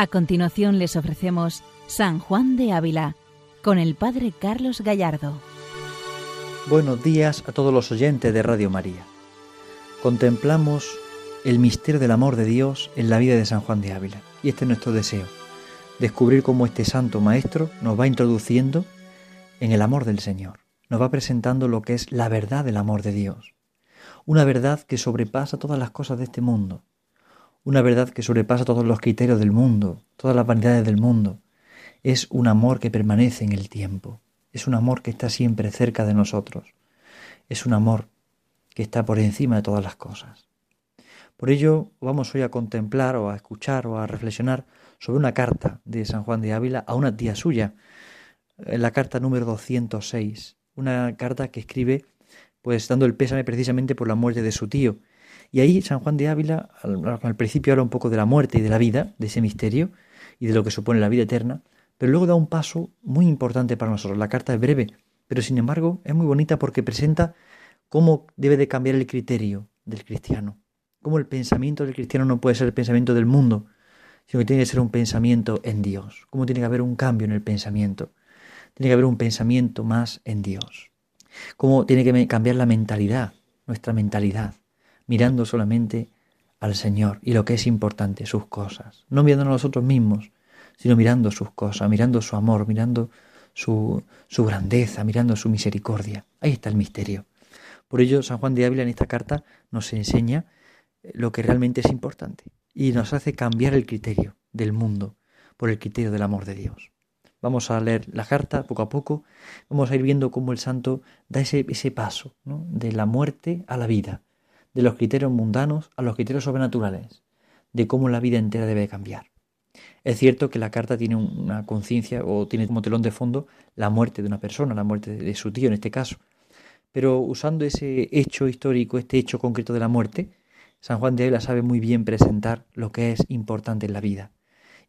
A continuación les ofrecemos San Juan de Ávila con el Padre Carlos Gallardo. Buenos días a todos los oyentes de Radio María. Contemplamos el misterio del amor de Dios en la vida de San Juan de Ávila y este es nuestro deseo, descubrir cómo este santo maestro nos va introduciendo en el amor del Señor, nos va presentando lo que es la verdad del amor de Dios, una verdad que sobrepasa todas las cosas de este mundo, una verdad que sobrepasa todos los criterios del mundo, todas las vanidades del mundo. Es un amor que permanece en el tiempo, es un amor que está siempre cerca de nosotros, es un amor que está por encima de todas las cosas. Por ello vamos hoy a contemplar o a escuchar o a reflexionar sobre una carta de San Juan de Ávila a una tía suya, la carta número 206, una carta que escribe pues dando el pésame precisamente por la muerte de su tío, y ahí San Juan de Ávila, al, principio habla un poco de la muerte y de la vida, de ese misterio y de lo que supone la vida eterna, pero luego da un paso muy importante para nosotros. La carta es breve, pero sin embargo es muy bonita porque presenta cómo debe de cambiar el criterio del cristiano, cómo el pensamiento del cristiano no puede ser el pensamiento del mundo, sino que tiene que ser un pensamiento en Dios, cómo tiene que haber un cambio en el pensamiento, tiene que haber un pensamiento más en Dios, cómo tiene que cambiar la mentalidad, nuestra mentalidad, mirando solamente al Señor y lo que es importante, sus cosas. No mirando a nosotros mismos, sino mirando sus cosas, mirando su amor, mirando su, grandeza, mirando su misericordia. Ahí está el misterio. Por ello, San Juan de Ávila en esta carta nos enseña eh, lo que realmente es importante y nos hace cambiar el criterio del mundo por el criterio del amor de Dios. Vamos a leer la carta poco a poco, vamos a ir viendo cómo el santo da ese paso de la muerte a la vida, de los criterios mundanos a los criterios sobrenaturales, de cómo la vida entera debe cambiar. Es cierto que la carta tiene una conciencia o tiene como telón de fondo la muerte de una persona, la muerte de su tío en este caso. Pero usando ese hecho histórico, este hecho concreto de la muerte, San Juan de Ávila sabe muy bien presentar lo que es importante en la vida.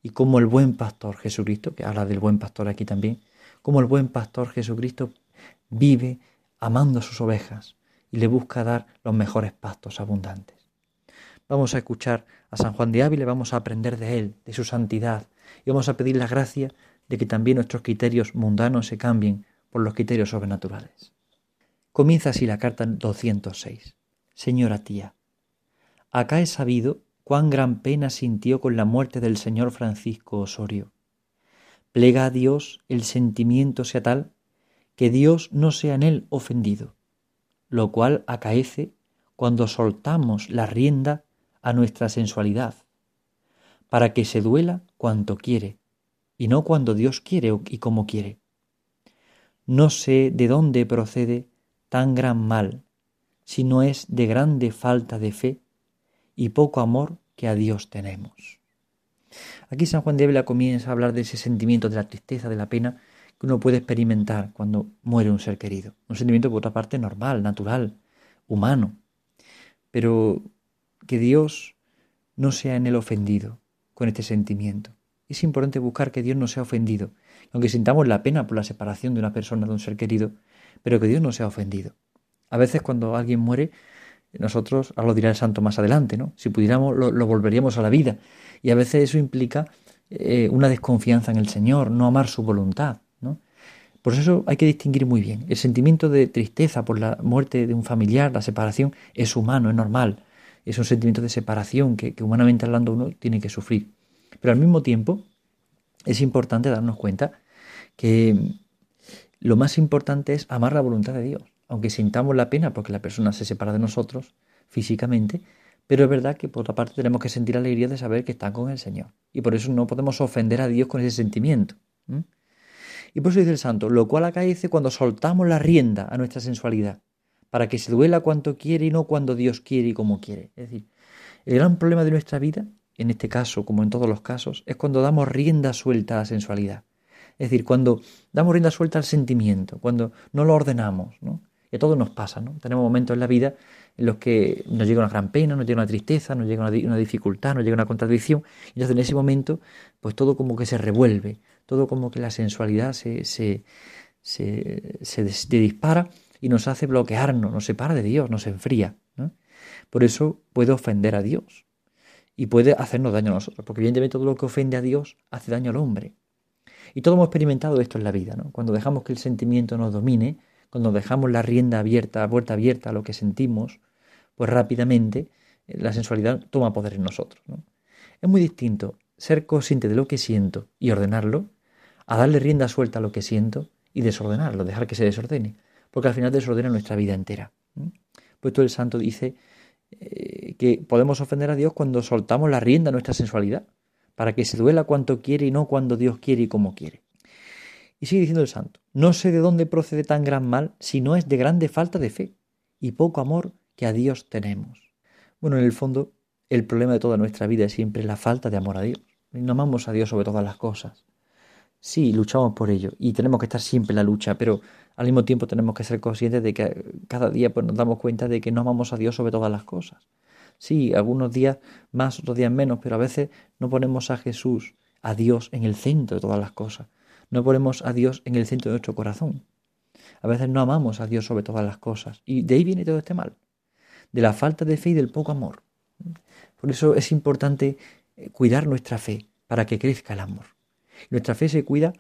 Y cómo el buen pastor Jesucristo, que habla del buen pastor aquí también, cómo el buen pastor Jesucristo vive amando a sus ovejas, y le busca dar los mejores pastos abundantes. Vamos a escuchar a San Juan de Ávila, vamos a aprender de él, de su santidad, y vamos a pedir la gracia de que también nuestros criterios mundanos se cambien por los criterios sobrenaturales. Comienza así la carta 206. Señora tía, acá he sabido cuán gran pena sintió con la muerte del señor Francisco Osorio. Plega a Dios el sentimiento sea tal que Dios no sea en él ofendido lo cual acaece cuando soltamos la rienda a nuestra sensualidad, para que se duela cuanto quiere, y no cuando Dios quiere y como quiere. No sé de dónde procede tan gran mal, si no es de grande falta de fe y poco amor que a Dios tenemos. Aquí San Juan de Ávila comienza a hablar de ese sentimiento de la tristeza, de la pena, que uno puede experimentar cuando muere un ser querido. Un sentimiento, por otra parte, normal, natural, humano. Pero que Dios no sea en él ofendido con este sentimiento. Es importante buscar que Dios no sea ofendido, aunque sintamos la pena por la separación de una persona, de un ser querido, pero que Dios no sea ofendido. A veces cuando alguien muere, nosotros, ahora lo dirá el santo más adelante, ¿no? Si pudiéramos, lo, volveríamos a la vida. Y a veces eso implica eh, una desconfianza en el Señor, no amar su voluntad. Por eso hay que distinguir muy bien. El sentimiento de tristeza por la muerte de un familiar, la separación, es humano, es normal. Es un sentimiento de separación que, humanamente hablando uno tiene que sufrir. Pero al mismo tiempo es importante darnos cuenta que lo más importante es amar la voluntad de Dios. Aunque sintamos la pena porque la persona se separa de nosotros físicamente, pero es verdad que por otra parte tenemos que sentir alegría de saber que está con el Señor. Y por eso no podemos ofender a Dios con ese sentimiento. Y por eso dice el santo, lo cual acaece cuando soltamos la rienda a nuestra sensualidad, para que se duela cuanto quiere y no cuando Dios quiere y como quiere. Es decir, el gran problema de nuestra vida, en este caso como en todos los casos, es cuando damos rienda suelta a la sensualidad. Es decir, cuando damos rienda suelta al sentimiento, cuando no lo ordenamos, ¿no? Y a todos nos pasa, ¿no? Tenemos momentos en la vida en los que nos llega una gran pena, nos llega una tristeza, nos llega una, una dificultad, nos llega una contradicción, y entonces en ese momento, pues todo como que se revuelve, todo como que la sensualidad se, se, se, dispara y nos hace bloquearnos, nos separa de Dios, nos enfría. Por eso puede ofender a Dios. y puede hacernos daño a nosotros, porque evidentemente todo lo que ofende a Dios hace daño al hombre. Y todos hemos experimentado esto en la vida, ¿no? Cuando dejamos que el sentimiento nos domine, cuando dejamos la rienda abierta, la puerta abierta a lo que sentimos, pues rápidamente eh, la sensualidad toma poder en nosotros. ¿no? Es muy distinto ser consciente de lo que siento y ordenarlo, a darle rienda suelta a lo que siento y desordenarlo, dejar que se desordene, porque al final desordena nuestra vida entera. Pues todo el santo dice eh, que podemos ofender a Dios cuando soltamos la rienda a nuestra sensualidad, para que se duela cuanto quiere y no cuando Dios quiere y como quiere. Y sigue diciendo el santo, no sé de dónde procede tan gran mal si no es de grande falta de fe y poco amor que a Dios tenemos. Bueno, en el fondo, el problema de toda nuestra vida es siempre la falta de amor a Dios. No amamos a Dios sobre todas las cosas. Sí, luchamos por ello y tenemos que estar siempre en la lucha, pero al mismo tiempo tenemos que ser conscientes de que cada día pues, nos damos cuenta de que no amamos a Dios sobre todas las cosas. Sí, algunos días más, otros días menos, pero a veces no ponemos a Jesús, a Dios, en el centro de todas las cosas. No ponemos a Dios en el centro de nuestro corazón. A veces no amamos a Dios sobre todas las cosas. Y de ahí viene todo este mal. De la falta de fe y del poco amor. Por eso es importante eh, cuidar nuestra fe para que crezca el amor. Nuestra fe se cuida,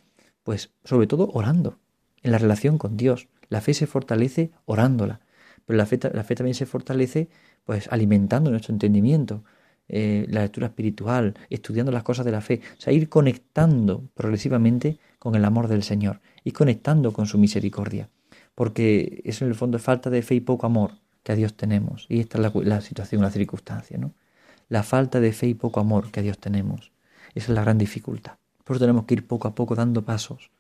pues, sobre todo orando, en la relación con Dios. La fe se fortalece orándola. Pero la fe, la fe también se fortalece pues alimentando nuestro entendimiento, eh, la lectura espiritual, estudiando las cosas de la fe, o sea, ir conectando progresivamente con el amor del Señor, y conectando con su misericordia, porque eso en el fondo es falta de fe y poco amor que a Dios tenemos, y esta es la, situación, la circunstancia, ¿no? La falta de fe y poco amor que a Dios tenemos, esa es la gran dificultad. Por eso tenemos que ir poco a poco dando pasos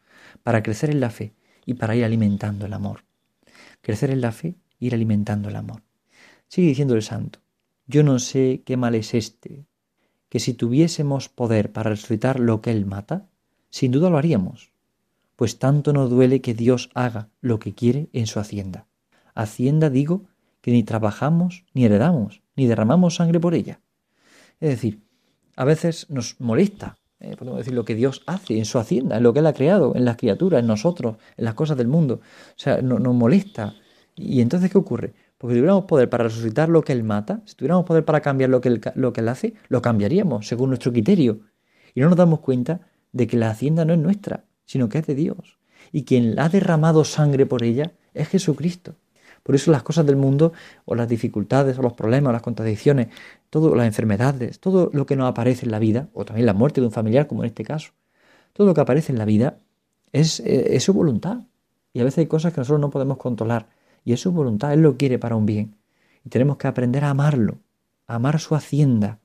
para crecer en la fe y para ir alimentando el amor. Crecer en la fe, ir alimentando el amor. Sigue diciendo el santo, yo no sé qué mal es este, que si tuviésemos poder para resucitar lo que Él mata, sin duda lo haríamos, pues tanto nos duele que Dios haga lo que quiere en su hacienda. Hacienda digo que ni trabajamos, ni heredamos, ni derramamos sangre por ella. Es decir, a veces nos molesta, eh, podemos decir, lo que Dios hace en su hacienda, en lo que Él ha creado, en las criaturas, en nosotros, en las cosas del mundo. O sea, no, nos molesta. ¿Y entonces qué ocurre? Porque si tuviéramos poder para resucitar lo que Él mata, si tuviéramos poder para cambiar lo que, él, lo que Él hace, lo cambiaríamos según nuestro criterio. Y no nos damos cuenta de que la hacienda no es nuestra, sino que es de Dios. Y quien ha derramado sangre por ella es Jesucristo. Por eso las cosas del mundo, o las dificultades, o los problemas, las contradicciones, todas las enfermedades, todo lo que nos aparece en la vida, o también la muerte de un familiar, como en este caso, todo lo que aparece en la vida es, eh, su voluntad. Y a veces hay cosas que nosotros no podemos controlar y es su voluntad, Él lo quiere para un bien. Y tenemos que aprender a amarlo, a amar su hacienda,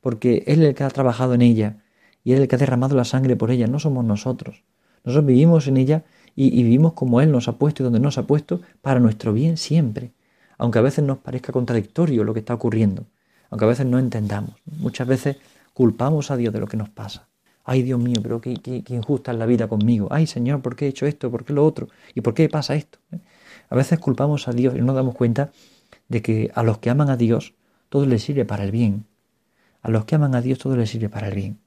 porque Él es el que ha trabajado en ella y Él es el que ha derramado la sangre por ella, no somos nosotros. Nosotros vivimos en ella y, vivimos como Él nos ha puesto y donde nos ha puesto para nuestro bien siempre, aunque a veces nos parezca contradictorio lo que está ocurriendo, aunque a veces no entendamos. Muchas veces culpamos a Dios de lo que nos pasa. Ay, Dios mío, pero qué, qué, injusta es la vida conmigo. Ay, Señor, ¿por qué he hecho esto? ¿Por qué lo otro? ¿Y por qué pasa esto? A veces culpamos a Dios y no nos damos cuenta de que a los que aman a Dios todo les sirve para el bien. A los que aman a Dios todo les sirve para el bien.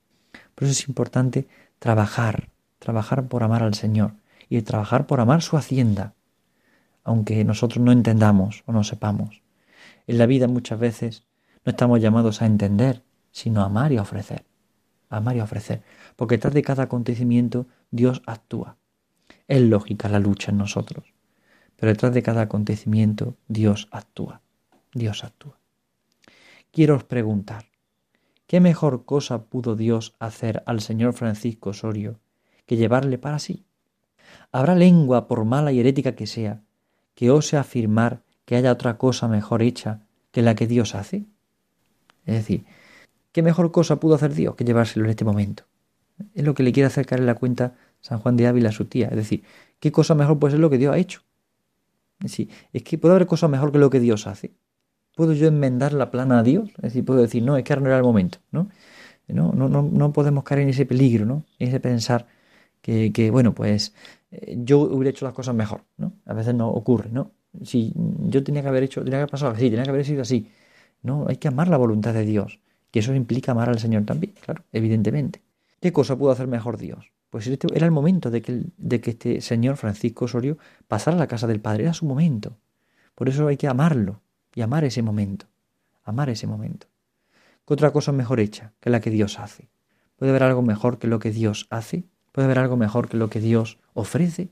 Por eso es importante trabajar, trabajar por amar al Señor y trabajar por amar su hacienda, aunque nosotros no entendamos o no sepamos. En la vida muchas veces no estamos llamados a entender, sino a amar y a ofrecer. amar y a ofrecer. Porque detrás de cada acontecimiento Dios actúa. Es lógica la lucha en nosotros. Pero detrás de cada acontecimiento Dios actúa. Dios actúa. Quiero os preguntar, ¿qué mejor cosa pudo Dios hacer al señor Francisco Osorio que llevarle para sí? ¿Habrá lengua, por mala y herética que sea, que ose afirmar que haya otra cosa mejor hecha que la que Dios hace? Es decir, ¿qué mejor cosa pudo hacer Dios que llevárselo en este momento? Es lo que le quiere acercar en la cuenta San Juan de Ávila a su tía. Es decir, ¿qué cosa mejor puede ser lo que Dios ha hecho? Sí, es que puede haber cosas mejor que lo que Dios hace. ¿Puedo yo enmendar la plana a Dios? Es decir, puedo decir, no, es que ahora no era el momento, ¿no? No, no, no, no podemos caer en ese peligro, ¿no? En ese pensar que, bueno, pues eh, yo hubiera hecho las cosas mejor, ¿no? A veces no ocurre, ¿no? Si yo tenía que haber hecho, tenía que haber pasado así, tenía que haber sido así. No, hay que amar la voluntad de Dios, que eso implica amar al Señor también, claro, evidentemente. ¿Qué cosa pudo hacer mejor Dios? Pues este era el momento de que, de que este señor Francisco Osorio pasara a la casa del Padre, era su momento. Por eso hay que amarlo y amar ese momento, amar ese momento. ¿Qué otra cosa mejor hecha que la que Dios hace? ¿Puede haber algo mejor que lo que Dios hace? ¿Puede haber algo mejor que lo que Dios ofrece?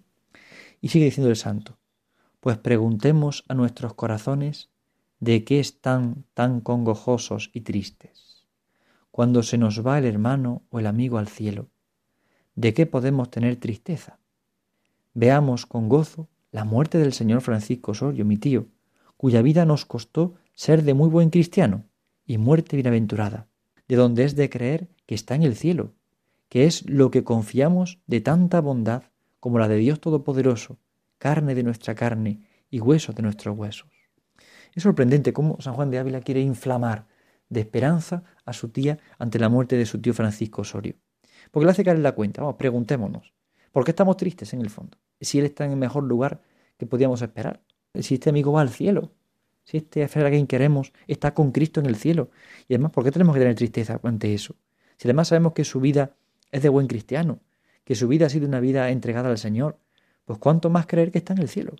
Y sigue diciendo el santo, pues preguntemos a nuestros corazones de qué están tan congojosos y tristes. Cuando se nos va el hermano o el amigo al cielo, ¿de qué podemos tener tristeza? Veamos con gozo la muerte del señor Francisco Osorio, mi tío, cuya vida nos costó ser de muy buen cristiano y muerte bienaventurada, de donde es de creer que está en el cielo, que es lo que confiamos de tanta bondad como la de Dios Todopoderoso, carne de nuestra carne y hueso de nuestros huesos. Es sorprendente cómo San Juan de Ávila quiere inflamar de esperanza a su tía ante la muerte de su tío Francisco Osorio. Porque le hace caer la cuenta. Vamos, preguntémonos. ¿Por qué estamos tristes en el fondo? Si él está en el mejor lugar que podíamos esperar. Si este amigo va al cielo. Si este a quien queremos está con Cristo en el cielo. Y además, ¿por qué tenemos que tener tristeza ante eso? Si además sabemos que su vida es de buen cristiano, que su vida ha sido una vida entregada al Señor, pues cuánto más creer que está en el cielo.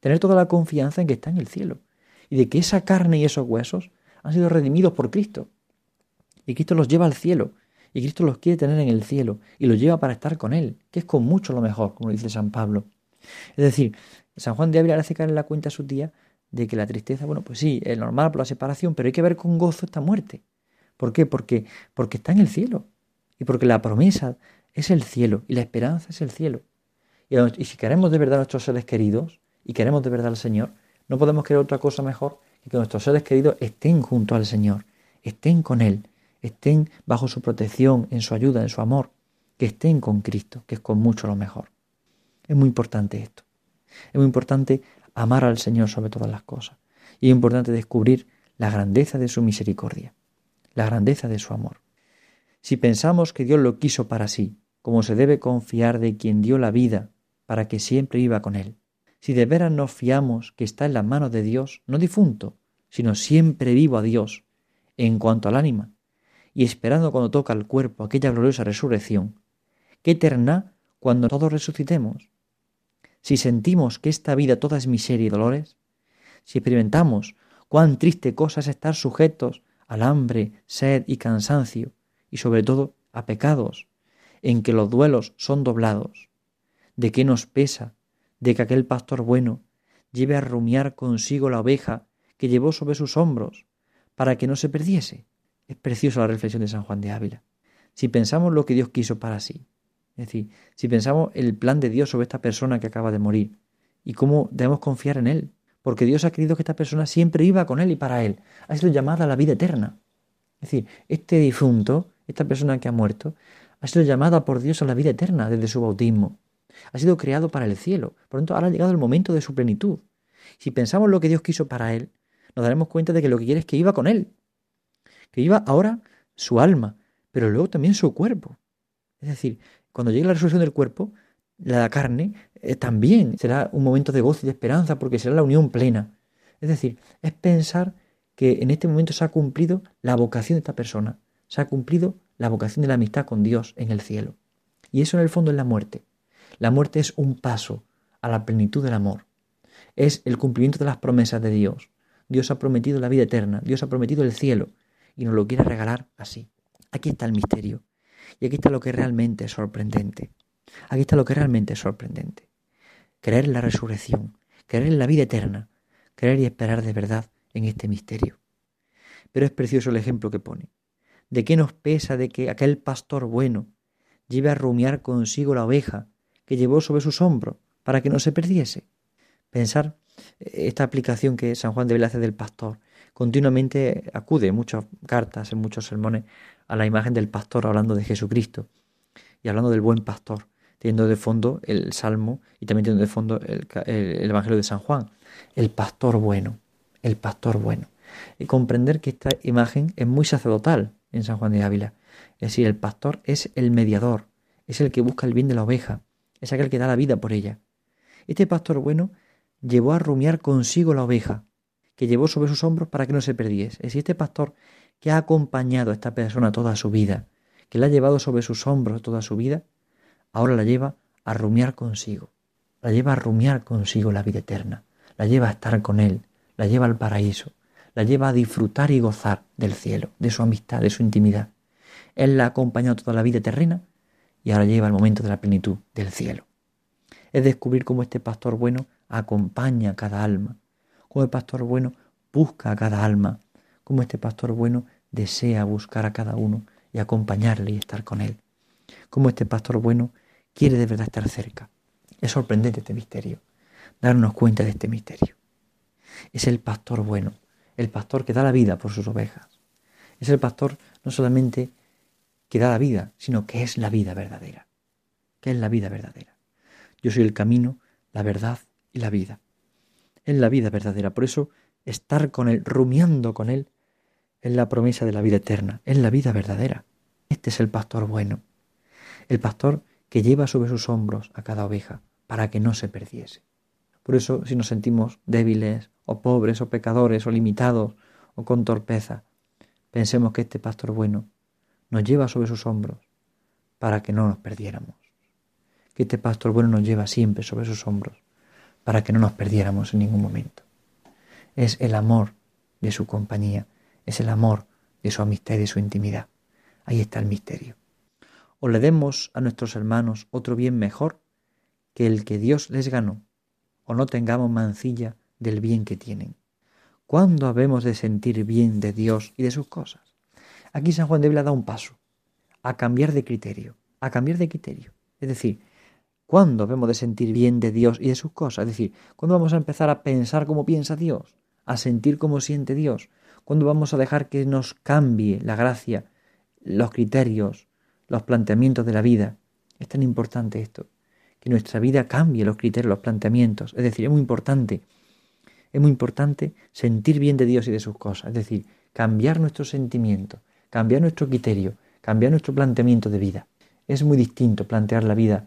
Tener toda la confianza en que está en el cielo. Y de que esa carne y esos huesos han sido redimidos por Cristo. Y Cristo los lleva al cielo y Cristo los quiere tener en el cielo y los lleva para estar con Él, que es con mucho lo mejor, como dice San Pablo. Es decir, San Juan de Ávila hace caer en la cuenta a su tía de que la tristeza, bueno, pues sí, es normal por la separación, pero hay que ver con gozo esta muerte. ¿Por qué? Porque, porque está en el cielo y porque la promesa es el cielo y la esperanza es el cielo. Y, si queremos de verdad a nuestros seres queridos y queremos de verdad al Señor, no podemos querer otra cosa mejor que que nuestros seres queridos estén junto al Señor, estén con Él estén bajo su protección, en su ayuda, en su amor, que estén con Cristo, que es con mucho lo mejor. Es muy importante esto. Es muy importante amar al Señor sobre todas las cosas. Y es importante descubrir la grandeza de su misericordia, la grandeza de su amor. Si pensamos que Dios lo quiso para sí, como se debe confiar de quien dio la vida para que siempre viva con Él, si de veras nos fiamos que está en las manos de Dios, no difunto, sino siempre vivo a Dios, en cuanto al ánima, y esperando cuando toca el cuerpo aquella gloriosa resurrección, qué eterna cuando todos resucitemos. Si sentimos que esta vida toda es miseria y dolores, si experimentamos cuán triste cosa es estar sujetos al hambre, sed y cansancio, y sobre todo a pecados, en que los duelos son doblados, de qué nos pesa de que aquel pastor bueno lleve a rumiar consigo la oveja que llevó sobre sus hombros, para que no se perdiese. Es preciosa la reflexión de San Juan de Ávila. Si pensamos lo que Dios quiso para sí, es decir, si pensamos el plan de Dios sobre esta persona que acaba de morir y cómo debemos confiar en Él, porque Dios ha querido que esta persona siempre iba con Él y para Él, ha sido llamada a la vida eterna. Es decir, este difunto, esta persona que ha muerto, ha sido llamada por Dios a la vida eterna desde su bautismo. Ha sido creado para el cielo. Por lo tanto, ahora ha llegado el momento de su plenitud. Si pensamos lo que Dios quiso para Él, nos daremos cuenta de que lo que quiere es que iba con Él que iba ahora su alma, pero luego también su cuerpo. Es decir, cuando llegue la resurrección del cuerpo, la carne eh, también será un momento de gozo y de esperanza porque será la unión plena. Es decir, es pensar que en este momento se ha cumplido la vocación de esta persona, se ha cumplido la vocación de la amistad con Dios en el cielo. Y eso en el fondo es la muerte. La muerte es un paso a la plenitud del amor. Es el cumplimiento de las promesas de Dios. Dios ha prometido la vida eterna, Dios ha prometido el cielo y nos lo quiere regalar así. Aquí está el misterio. Y aquí está lo que realmente es sorprendente. Aquí está lo que realmente es sorprendente. Creer en la resurrección, creer en la vida eterna, creer y esperar de verdad en este misterio. Pero es precioso el ejemplo que pone. ¿De qué nos pesa de que aquel pastor bueno lleve a rumiar consigo la oveja que llevó sobre sus hombros para que no se perdiese? Pensar eh, esta aplicación que San Juan de hace del pastor continuamente acude en muchas cartas, en muchos sermones, a la imagen del pastor hablando de Jesucristo y hablando del buen pastor, teniendo de fondo el Salmo y también teniendo de fondo el, Evangelio de San Juan. El pastor bueno, el pastor bueno. Y comprender que esta imagen es muy sacerdotal en San Juan de Ávila. Es decir, el pastor es el mediador, es el que busca el bien de la oveja, es aquel que da la vida por ella. Este pastor bueno llevó a rumiar consigo la oveja, que llevó sobre sus hombros para que no se perdiese. Es este pastor que ha acompañado a esta persona toda su vida, que la ha llevado sobre sus hombros toda su vida, ahora la lleva a rumiar consigo, la lleva a rumiar consigo la vida eterna, la lleva a estar con él, la lleva al paraíso, la lleva a disfrutar y gozar del cielo, de su amistad, de su intimidad. Él la ha acompañado toda la vida terrena y ahora lleva el momento de la plenitud del cielo. Es descubrir cómo este pastor bueno acompaña a cada alma, cómo el pastor bueno busca a cada alma, cómo este pastor bueno desea buscar a cada uno y acompañarle y estar con él, cómo este pastor bueno quiere de verdad estar cerca. Es sorprendente este misterio, darnos cuenta de este misterio. Es el pastor bueno, el pastor que da la vida por sus ovejas. Es el pastor no solamente que da la vida, sino que es la vida verdadera. Que es la vida verdadera. Yo soy el camino, la verdad y la vida. Es la vida verdadera. Por eso estar con Él, rumiando con Él, es la promesa de la vida eterna, es la vida verdadera. Este es el pastor bueno. El pastor que lleva sobre sus hombros a cada oveja para que no se perdiese. Por eso, si nos sentimos débiles, o pobres, o pecadores, o limitados, o con torpeza, pensemos que este pastor bueno nos lleva sobre sus hombros para que no nos perdiéramos. Que este pastor bueno nos lleva siempre sobre sus hombros para que no nos perdiéramos en ningún momento. Es el amor de su compañía, es el amor de su amistad y de su intimidad. Ahí está el misterio. O le demos a nuestros hermanos otro bien mejor que el que Dios les ganó, o no tengamos mancilla del bien que tienen. ¿Cuándo habemos de sentir bien de Dios y de sus cosas? Aquí San Juan de Ávila da un paso a cambiar de criterio, a cambiar de criterio. Es decir, ¿cuándo habemos de sentir bien de Dios y de sus cosas? Es decir, ¿cuándo vamos a empezar a pensar como piensa Dios? A sentir como siente Dios. ¿Cuándo vamos a dejar que nos cambie la gracia, los criterios, los planteamientos de la vida? Es tan importante esto que nuestra vida cambie los criterios, los planteamientos. Es decir, es muy importante, es muy importante sentir bien de Dios y de sus cosas. Es decir, cambiar nuestro sentimiento, cambiar nuestro criterio, cambiar nuestro planteamiento de vida. Es muy distinto plantear la vida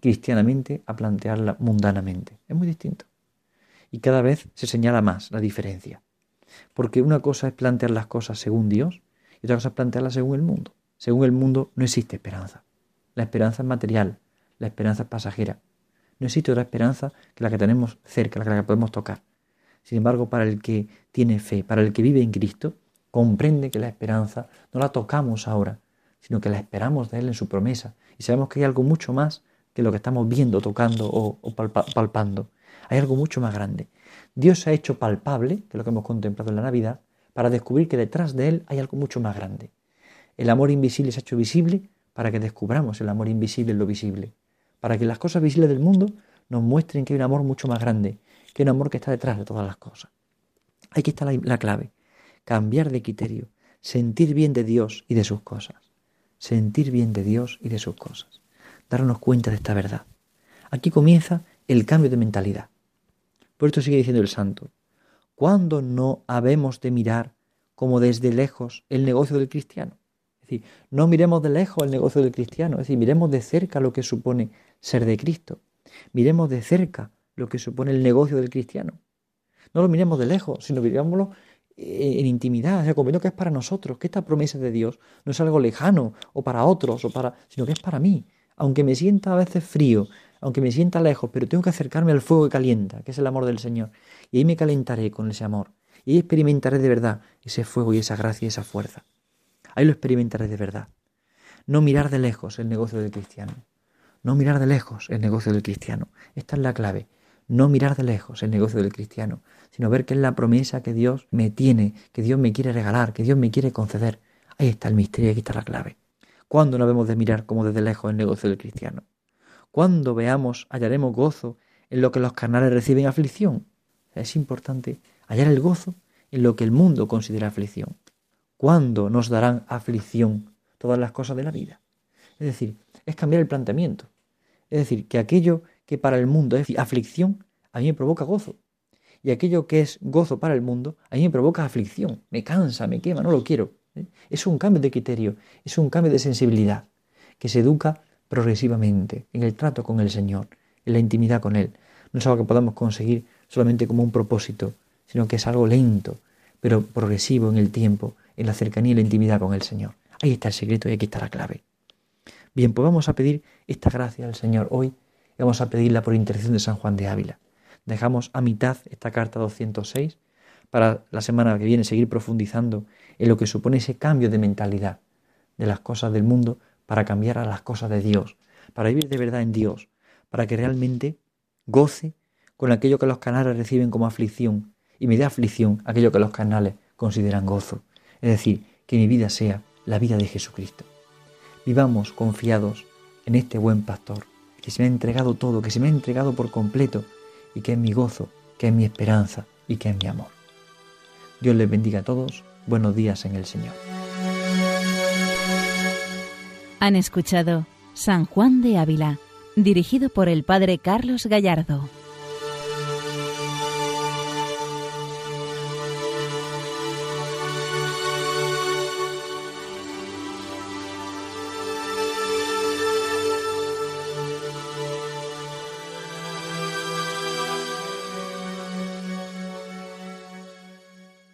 cristianamente a plantearla mundanamente. Es muy distinto. Y cada vez se señala más la diferencia. Porque una cosa es plantear las cosas según Dios y otra cosa es plantearlas según el mundo. Según el mundo no existe esperanza. La esperanza es material, la esperanza es pasajera. No existe otra esperanza que la que tenemos cerca, la que podemos tocar. Sin embargo, para el que tiene fe, para el que vive en Cristo, comprende que la esperanza no la tocamos ahora, sino que la esperamos de Él en su promesa. Y sabemos que hay algo mucho más que lo que estamos viendo, tocando o, palpando. Hay algo mucho más grande. Dios se ha hecho palpable, que lo que hemos contemplado en la Navidad, para descubrir que detrás de Él hay algo mucho más grande. El amor invisible se ha hecho visible para que descubramos el amor invisible en lo visible para que las cosas visibles del mundo nos muestren que hay un amor mucho más grande, que hay un amor que está detrás de todas las cosas. Aquí está la, la clave, cambiar de criterio, sentir bien de Dios y de sus cosas, sentir bien de Dios y de sus cosas, darnos cuenta de esta verdad. Aquí comienza el cambio de mentalidad. Por esto sigue diciendo el santo, ¿cuándo no habemos de mirar como desde lejos el negocio del cristiano? Es decir, no miremos de lejos el negocio del cristiano, es decir, miremos de cerca lo que supone ser de Cristo. Miremos de cerca lo que supone el negocio del cristiano. No lo miremos de lejos, sino mirémoslo en intimidad, o sea, como que es para nosotros, que esta promesa de Dios no es algo lejano o para otros, o para, sino que es para mí. Aunque me sienta a veces frío, aunque me sienta lejos, pero tengo que acercarme al fuego que calienta, que es el amor del Señor. Y ahí me calentaré con ese amor. Y ahí experimentaré de verdad ese fuego y esa gracia y esa fuerza. Ahí lo experimentaré de verdad. No mirar de lejos el negocio del cristiano, no mirar de lejos el negocio del cristiano. Esta es la clave. No mirar de lejos el negocio del cristiano, sino ver que es la promesa que Dios me tiene, que Dios me quiere regalar, que Dios me quiere conceder. Ahí está el misterio, aquí está la clave. ¿Cuándo no debemos de mirar como desde lejos el negocio del cristiano? ¿Cuándo veamos, hallaremos gozo en lo que los carnales reciben aflicción? Es importante hallar el gozo en lo que el mundo considera aflicción. ¿Cuándo nos darán aflicción todas las cosas de la vida? Es decir, es cambiar el planteamiento. Es decir, que aquello que para el mundo es aflicción, a mí me provoca gozo. Y aquello que es gozo para el mundo, a mí me provoca aflicción, me cansa, me quema, no lo quiero. ¿eh? Es un cambio de criterio, es un cambio de sensibilidad, que se educa progresivamente en el trato con el Señor, en la intimidad con Él. No es algo que podamos conseguir solamente como un propósito, sino que es algo lento, pero progresivo en el tiempo, en la cercanía y la intimidad con el Señor. Ahí está el secreto y aquí está la clave. Bien, pues vamos a pedir esta gracia al Señor hoy y vamos a pedirla por intercesión de San Juan de Ávila. Dejamos a mitad esta carta 206 para la semana que viene seguir profundizando en lo que supone ese cambio de mentalidad de las cosas del mundo para cambiar a las cosas de Dios, para vivir de verdad en Dios, para que realmente goce con aquello que los canales reciben como aflicción y me dé aflicción aquello que los canales consideran gozo. Es decir, que mi vida sea la vida de Jesucristo. Vivamos confiados en este buen pastor, que se me ha entregado todo, que se me ha entregado por completo y que es mi gozo, que es mi esperanza y que es mi amor. Dios les bendiga a todos. Buenos días en el Señor. Han escuchado San Juan de Ávila, dirigido por el Padre Carlos Gallardo.